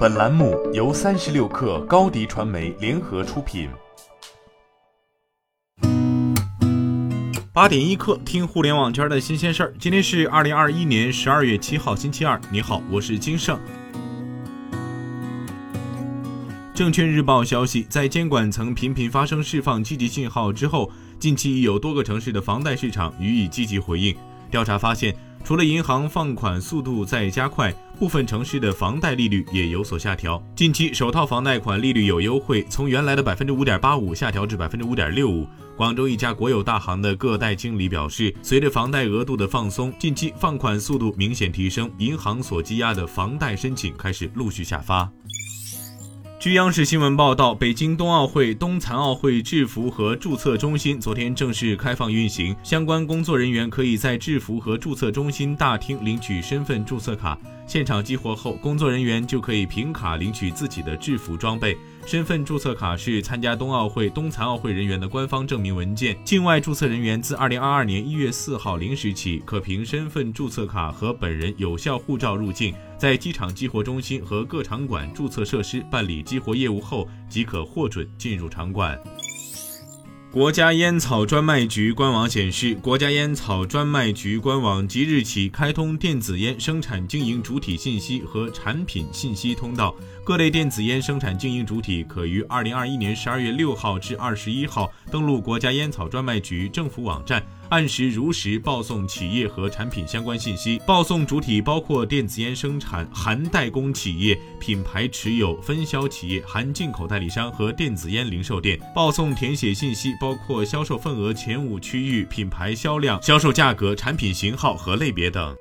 本栏目由三十六氪高低传媒联合出品。八点一刻，听互联网圈的新鲜事儿。今天是二零二一年十二月七号，星期二。你好，我是金盛。证券日报消息，在监管层频频发生释放积极信号之后，近期已有多个城市的房贷市场予以积极回应。调查发现。除了银行放款速度在加快，部分城市的房贷利率也有所下调。近期首套房贷款利率有优惠，从原来的百分之五点八五下调至百分之五点六五。广州一家国有大行的个贷经理表示，随着房贷额度的放松，近期放款速度明显提升，银行所积压的房贷申请开始陆续下发。据央视新闻报道，北京冬奥会、冬残奥会制服和注册中心昨天正式开放运行，相关工作人员可以在制服和注册中心大厅领取身份注册卡。现场激活后，工作人员就可以凭卡领取自己的制服装备。身份注册卡是参加冬奥会、冬残奥会人员的官方证明文件。境外注册人员自二零二二年一月四号零时起，可凭身份注册卡和本人有效护照入境，在机场激活中心和各场馆注册设施办理激活业务后，即可获准进入场馆。国家烟草专卖局官网显示，国家烟草专卖局官网即日起开通电子烟生产经营主体信息和产品信息通道。各类电子烟生产经营主体可于二零二一年十二月六号至二十一号登录国家烟草专卖局政府网站。按时如实报送企业和产品相关信息，报送主体包括电子烟生产含代工企业、品牌持有分销企业、含进口代理商和电子烟零售店。报送填写信息包括销售份额前五区域、品牌销量、销售价格、产品型号和类别等。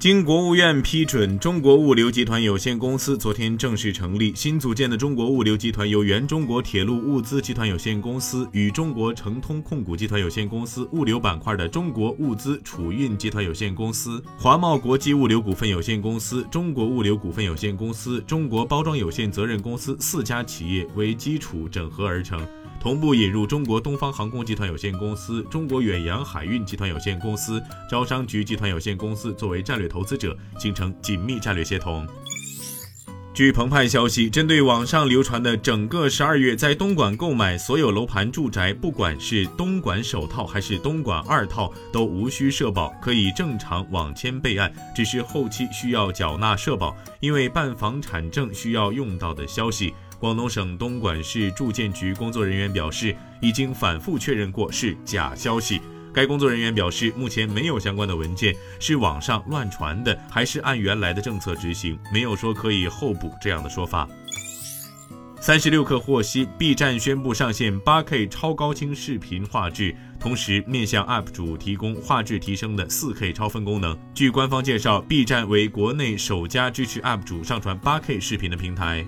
经国务院批准，中国物流集团有限公司昨天正式成立。新组建的中国物流集团由原中国铁路物资集团有限公司与中国成通控股集团有限公司物流板块的中国物资储运集团有限公司、华贸国际物流股份有限公司、中国物流股份有限公司、中国包装有限责任公司四家企业为基础整合而成。同步引入中国东方航空集团有限公司、中国远洋海运集团有限公司、招商局集团有限公司作为战略投资者，形成紧密战略协同。据澎湃消息，针对网上流传的整个十二月在东莞购买所有楼盘住宅，不管是东莞首套还是东莞二套，都无需社保，可以正常网签备案，只是后期需要缴纳社保，因为办房产证需要用到的消息。广东省东莞市住建局工作人员表示，已经反复确认过是假消息。该工作人员表示，目前没有相关的文件，是网上乱传的，还是按原来的政策执行，没有说可以候补这样的说法。三十六氪获悉，B 站宣布上线 8K 超高清视频画质，同时面向 UP 主提供画质提升的 4K 超分功能。据官方介绍，B 站为国内首家支持 UP 主上传 8K 视频的平台。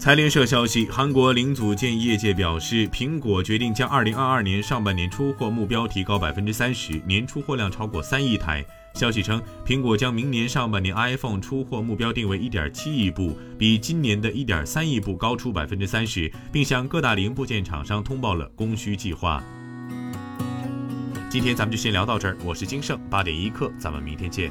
财联社消息，韩国零组件业界表示，苹果决定将2022年上半年出货目标提高百分之三十，年出货量超过三亿台。消息称，苹果将明年上半年 iPhone 出货目标定为1.7亿部，比今年的一点三亿部高出百分之三十，并向各大零部件厂商通报了供需计划。今天咱们就先聊到这儿，我是金盛，八点一刻，咱们明天见。